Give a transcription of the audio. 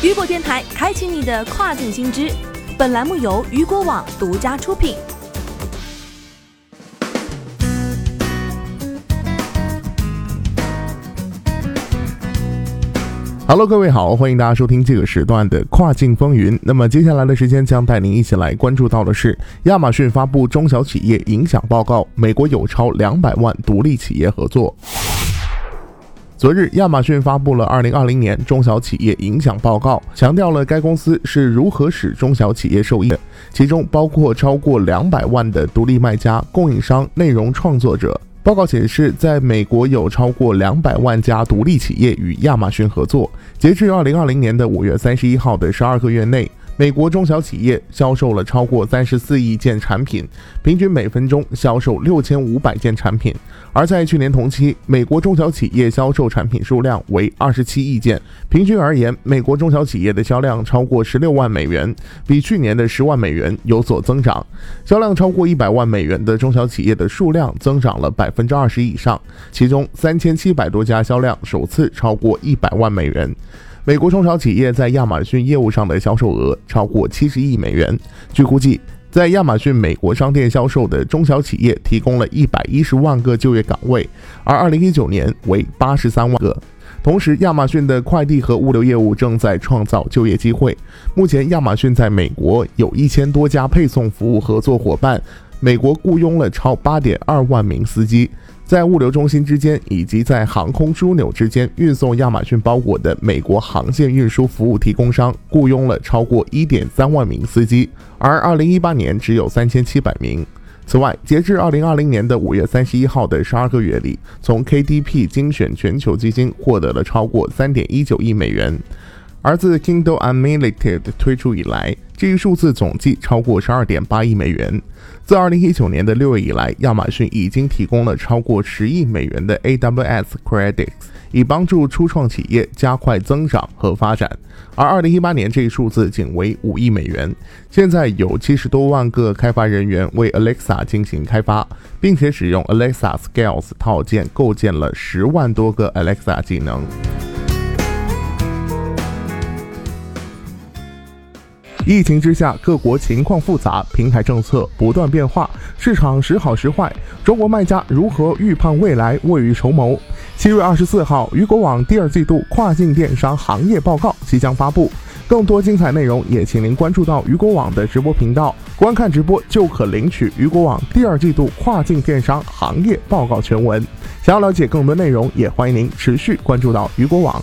雨果电台开启你的跨境新知。本栏目由雨果网独家出品。Hello，各位好，欢迎大家收听这个时段的跨境风云。那么接下来的时间将带您一起来关注到的是，亚马逊发布中小企业影响报告，美国有超两百万独立企业合作。昨日，亚马逊发布了二零二零年中小企业影响报告，强调了该公司是如何使中小企业受益的，其中包括超过两百万的独立卖家、供应商、内容创作者。报告显示，在美国有超过两百万家独立企业与亚马逊合作。截至二零二零年的五月三十一号的十二个月内。美国中小企业销售了超过三十四亿件产品，平均每分钟销售六千五百件产品。而在去年同期，美国中小企业销售产品数量为二十七亿件，平均而言，美国中小企业的销量超过十六万美元，比去年的十万美元有所增长。销量超过一百万美元的中小企业的数量增长了百分之二十以上，其中三千七百多家销量首次超过一百万美元。美国中小企业在亚马逊业务上的销售额超过七十亿美元。据估计，在亚马逊美国商店销售的中小企业提供了一百一十万个就业岗位，而二零一九年为八十三万个。同时，亚马逊的快递和物流业务正在创造就业机会。目前，亚马逊在美国有一千多家配送服务合作伙伴，美国雇佣了超八点二万名司机。在物流中心之间以及在航空枢纽之间运送亚马逊包裹的美国航线运输服务提供商雇佣了超过1.3万名司机，而2018年只有3700名。此外，截至2020年的5月31号的12个月里，从 KDP 精选全球基金获得了超过3.19亿美元。而自 Kindle Unlimited 推出以来，这一数字总计超过十二点八亿美元。自二零一九年的六月以来，亚马逊已经提供了超过十亿美元的 AWS Credits，以帮助初创企业加快增长和发展。而二零一八年这一数字仅为五亿美元。现在有七十多万个开发人员为 Alexa 进行开发，并且使用 Alexa Skills 套件构建了十万多个 Alexa 技能。疫情之下，各国情况复杂，平台政策不断变化，市场时好时坏。中国卖家如何预判未来，未雨绸缪？七月二十四号，雨果网第二季度跨境电商行业报告即将发布，更多精彩内容也请您关注到雨果网的直播频道，观看直播就可领取雨果网第二季度跨境电商行业报告全文。想要了解更多内容，也欢迎您持续关注到雨果网。